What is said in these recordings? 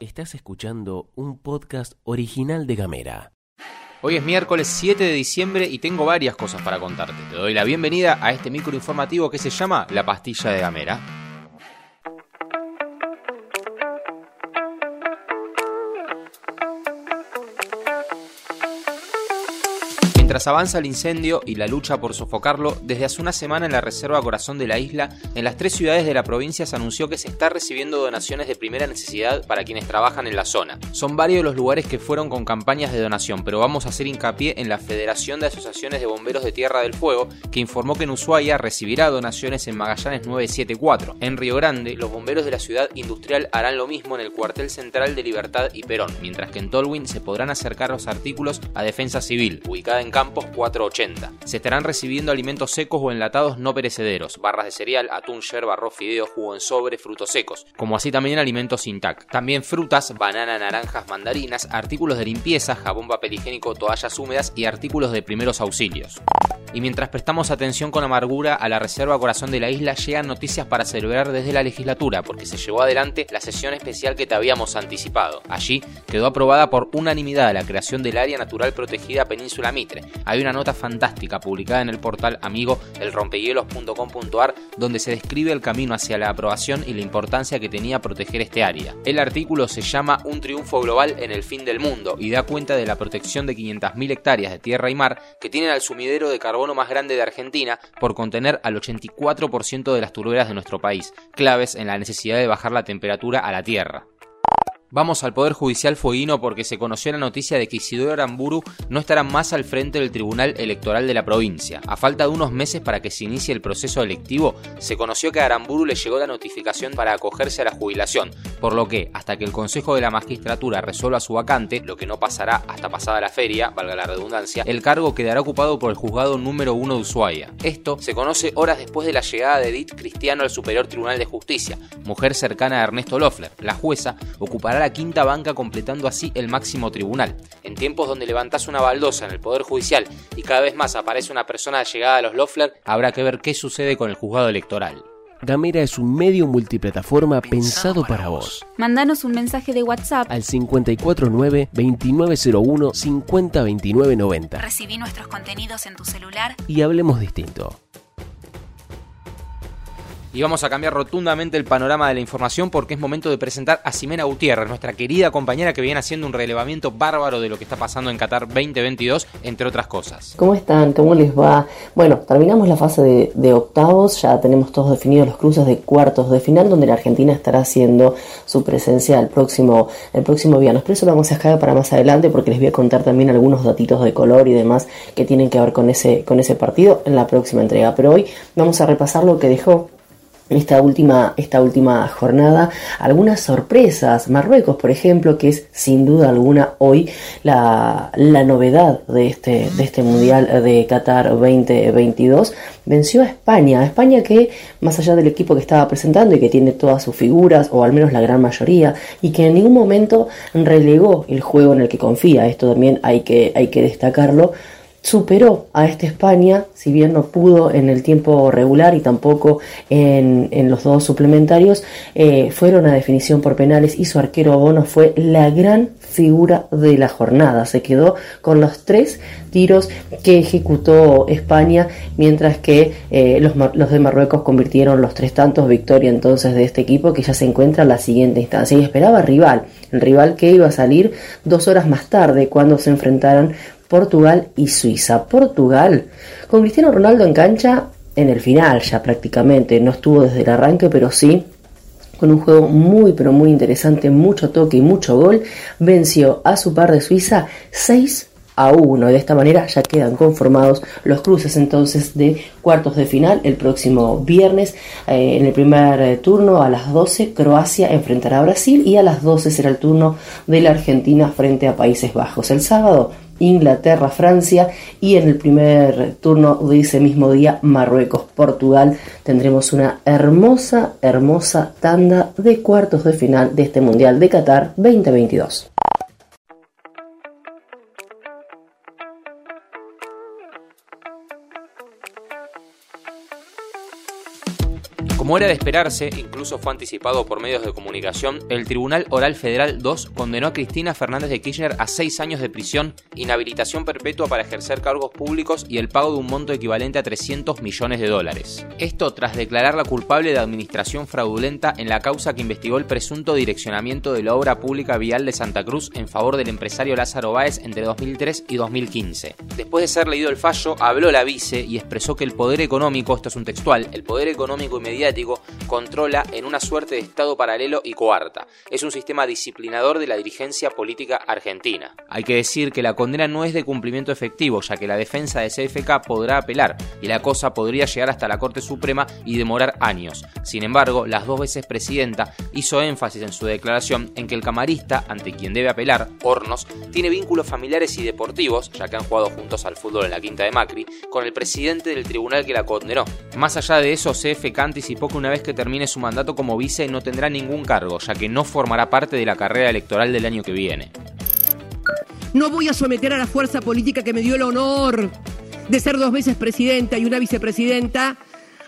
Estás escuchando un podcast original de Gamera. Hoy es miércoles 7 de diciembre y tengo varias cosas para contarte. Te doy la bienvenida a este micro informativo que se llama La Pastilla de Gamera. Mientras avanza el incendio y la lucha por sofocarlo, desde hace una semana en la Reserva Corazón de la isla, en las tres ciudades de la provincia se anunció que se está recibiendo donaciones de primera necesidad para quienes trabajan en la zona. Son varios los lugares que fueron con campañas de donación, pero vamos a hacer hincapié en la Federación de Asociaciones de Bomberos de Tierra del Fuego, que informó que en Ushuaia recibirá donaciones en Magallanes 974. En Río Grande, los bomberos de la ciudad industrial harán lo mismo en el cuartel central de Libertad y Perón, mientras que en Tolwyn se podrán acercar los artículos a Defensa Civil, ubicada en Campos 480. Se estarán recibiendo alimentos secos o enlatados no perecederos, barras de cereal, atún, yerba, arroz, fideo, jugo en sobre, frutos secos, como así también alimentos intact. También frutas, banana, naranjas, mandarinas, artículos de limpieza, jabón, papel higiénico, toallas húmedas y artículos de primeros auxilios. Y mientras prestamos atención con amargura a la Reserva Corazón de la isla, llegan noticias para celebrar desde la legislatura, porque se llevó adelante la sesión especial que te habíamos anticipado. Allí quedó aprobada por unanimidad la creación del Área Natural Protegida Península Mitre. Hay una nota fantástica publicada en el portal amigo elrompehielos.com.ar donde se describe el camino hacia la aprobación y la importancia que tenía proteger este área. El artículo se llama Un triunfo global en el fin del mundo y da cuenta de la protección de 500.000 hectáreas de tierra y mar que tienen al sumidero de carbón más grande de Argentina por contener al 84% de las turberas de nuestro país, claves en la necesidad de bajar la temperatura a la Tierra. Vamos al Poder Judicial Fueguino porque se conoció la noticia de que Isidoro Aramburu no estará más al frente del Tribunal Electoral de la provincia. A falta de unos meses para que se inicie el proceso electivo, se conoció que a Aramburu le llegó la notificación para acogerse a la jubilación, por lo que, hasta que el Consejo de la Magistratura resuelva su vacante, lo que no pasará hasta pasada la feria, valga la redundancia, el cargo quedará ocupado por el juzgado número 1 de Ushuaia. Esto se conoce horas después de la llegada de Edith Cristiano al Superior Tribunal de Justicia, mujer cercana a Ernesto Loeffler. La jueza ocupará la quinta banca completando así el máximo tribunal. En tiempos donde levantás una baldosa en el Poder Judicial y cada vez más aparece una persona llegada a los Loeffler, habrá que ver qué sucede con el juzgado electoral. Gamera es un medio multiplataforma pensado, para vos. Mandanos un mensaje de WhatsApp al 549-2901-502990. Recibí nuestros contenidos en tu celular y hablemos distinto. Y vamos a cambiar rotundamente el panorama de la información porque es momento de presentar a Ximena Gutiérrez, nuestra querida compañera que viene haciendo un relevamiento bárbaro de lo que está pasando en Qatar 2022, entre otras cosas. ¿Cómo están? ¿Cómo les va? Bueno, terminamos la fase de, octavos, ya tenemos todos definidos los cruces de cuartos de final, donde la Argentina estará haciendo su presencia el próximo, el próximo viernes. Pero eso lo vamos a dejar para más adelante porque les voy a contar también algunos datitos de color y demás que tienen que ver con ese, con ese partido en la próxima entrega. Pero hoy vamos a repasar lo que dejó esta última, esta última jornada algunas sorpresas. Marruecos, por ejemplo, que es sin duda alguna hoy la, la novedad de este, de este Mundial de Qatar 2022, venció a España. España que, más allá del equipo que estaba presentando y que tiene todas sus figuras, o al menos la gran mayoría, y que en ningún momento relegó el juego en el que confía, esto también hay que, hay que destacarlo, superó a esta España, si bien no pudo en el tiempo regular y tampoco en, los dos suplementarios, eh, fueron a definición por penales y su arquero Bono fue la gran figura de la jornada. Se quedó con los tres tiros que ejecutó España, mientras que eh, los, los, de Marruecos convirtieron los tres tantos. Victoria entonces de este equipo que ya se encuentra en la siguiente instancia y esperaba rival, el rival que iba a salir dos horas más tarde cuando se enfrentaran Portugal y Suiza. Portugal, con Cristiano Ronaldo en cancha en el final ya prácticamente, no estuvo desde el arranque, pero sí con un juego muy pero muy interesante, mucho toque y mucho gol, venció a su par de Suiza 6 a 1. De esta manera ya quedan conformados los cruces entonces de cuartos de final el próximo viernes. Eh, en el primer eh, turno a las 12 Croacia enfrentará a Brasil y a las 12 será el turno de la Argentina frente a Países Bajos. El sábado Inglaterra, Francia y en el primer turno de ese mismo día Marruecos, Portugal. Tendremos una hermosa, hermosa tanda de cuartos de final de este Mundial de Qatar 2022. Como era de esperarse, incluso fue anticipado por medios de comunicación, el Tribunal Oral Federal 2 condenó a Cristina Fernández de Kirchner a seis años de prisión, inhabilitación perpetua para ejercer cargos públicos y el pago de un monto equivalente a 300 millones de dólares. Esto tras declararla culpable de administración fraudulenta en la causa que investigó el presunto direccionamiento de la obra pública vial de Santa Cruz en favor del empresario Lázaro Báez entre 2003 y 2015. Después de ser leído el fallo, habló la vice y expresó que el poder económico, esto es un textual, el poder económico y controla en una suerte de Estado paralelo y coarta. Es un sistema disciplinador de la dirigencia política argentina. Hay que decir que la condena no es de cumplimiento efectivo, ya que la defensa de CFK podrá apelar y la cosa podría llegar hasta la Corte Suprema y demorar años. Sin embargo, las dos veces presidenta hizo énfasis en su declaración en que el camarista, ante quien debe apelar, Hornos, tiene vínculos familiares y deportivos, ya que han jugado juntos al fútbol en la quinta de Macri, con el presidente del tribunal que la condenó. Más allá de eso, CFK anticipó que una vez que termine su mandato como vice no tendrá ningún cargo, ya que no formará parte de la carrera electoral del año que viene. No voy a someter a la fuerza política que me dio el honor de ser dos veces presidenta y una vicepresidenta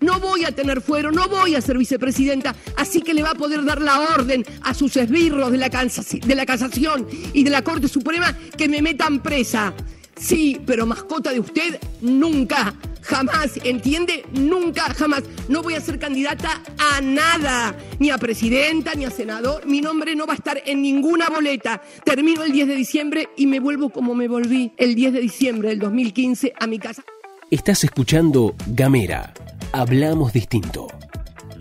no voy a tener fuero, no voy a ser vicepresidenta, así que le va a poder dar la orden a sus esbirros de la, de la casación y de la Corte Suprema que me metan presa. Sí, pero mascota de usted, nunca, jamás, ¿entiende? Nunca, jamás. No voy a ser candidata a nada, ni a presidenta, ni a senador. Mi nombre no va a estar en ninguna boleta. Termino el 10 de diciembre y me vuelvo como me volví el 10 de diciembre del 2015 a mi casa. Estás escuchando Gamera Hablamos distinto.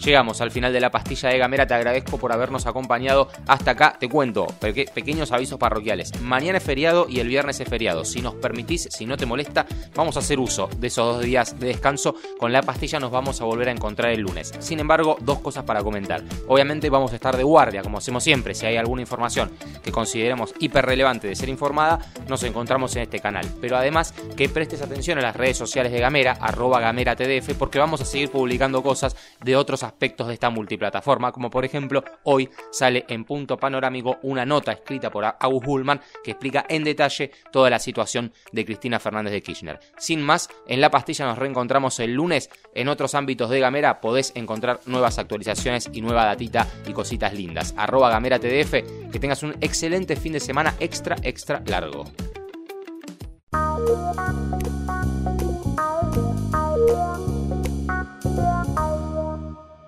Llegamos al final de la pastilla de Gamera, te agradezco por habernos acompañado hasta acá. Te cuento, pequeños avisos parroquiales. Mañana es feriado y el viernes es feriado. Si nos permitís, si no te molesta, vamos a hacer uso de esos dos días de descanso. Con la pastilla nos vamos a volver a encontrar el lunes. Sin embargo, dos cosas para comentar. Obviamente vamos a estar de guardia, como hacemos siempre. Si hay alguna información que consideremos hiper relevante de ser informada, nos encontramos en este canal. Pero además, que prestes atención a las redes sociales de Gamera, arroba Gamera TDF, porque vamos a seguir publicando cosas de otros aspectos aspectos de esta multiplataforma, como por ejemplo hoy sale en punto panorámico una nota escrita por August Hullman que explica en detalle toda la situación de Cristina Fernández de Kirchner. Sin más, en la pastilla nos reencontramos el lunes. En otros ámbitos de Gamera podés encontrar nuevas actualizaciones y nueva datita y cositas lindas. Arroba TDF, que tengas un excelente fin de semana extra, extra largo.